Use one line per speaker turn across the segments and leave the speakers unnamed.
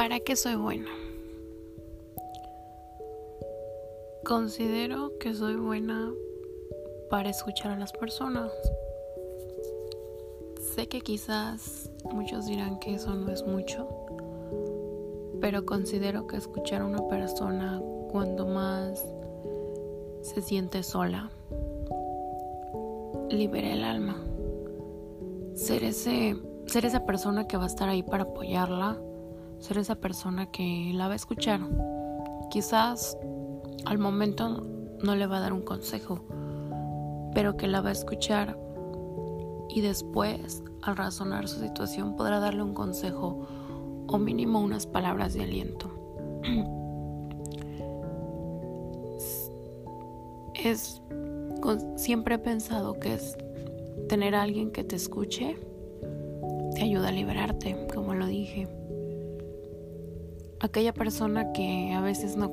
¿Para qué soy buena? Considero que soy buena para escuchar a las personas. Sé que quizás muchos dirán que eso no es mucho, pero considero que escuchar a una persona cuando más se siente sola libera el alma. Ser ese ser esa persona que va a estar ahí para apoyarla, ser esa persona que la va a escuchar. Quizás al momento no le va a dar un consejo, pero que la va a escuchar y después, al razonar su situación, podrá darle un consejo o mínimo unas palabras de aliento. es siempre he pensado que es tener a alguien que te escuche te ayuda a liberarte, como lo dije. Aquella persona que a veces no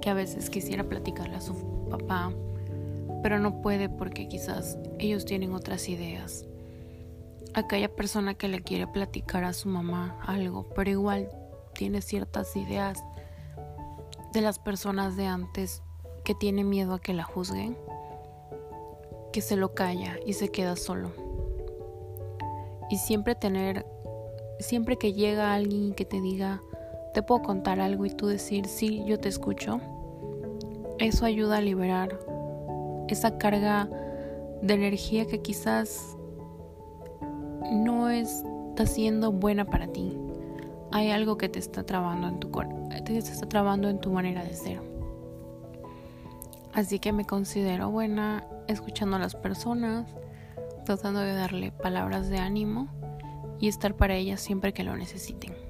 que a veces quisiera platicarle a su papá, pero no puede porque quizás ellos tienen otras ideas. Aquella persona que le quiere platicar a su mamá algo, pero igual tiene ciertas ideas de las personas de antes que tiene miedo a que la juzguen, que se lo calla y se queda solo y siempre tener, siempre que llega alguien que te diga, te puedo contar algo y tú decir, sí, yo te escucho, eso ayuda a liberar esa carga de energía que quizás no está siendo buena para ti. Hay algo que te está trabando en tu te está trabando en tu manera de ser. Así que me considero buena escuchando a las personas, tratando de darle palabras de ánimo y estar para ellas siempre que lo necesiten.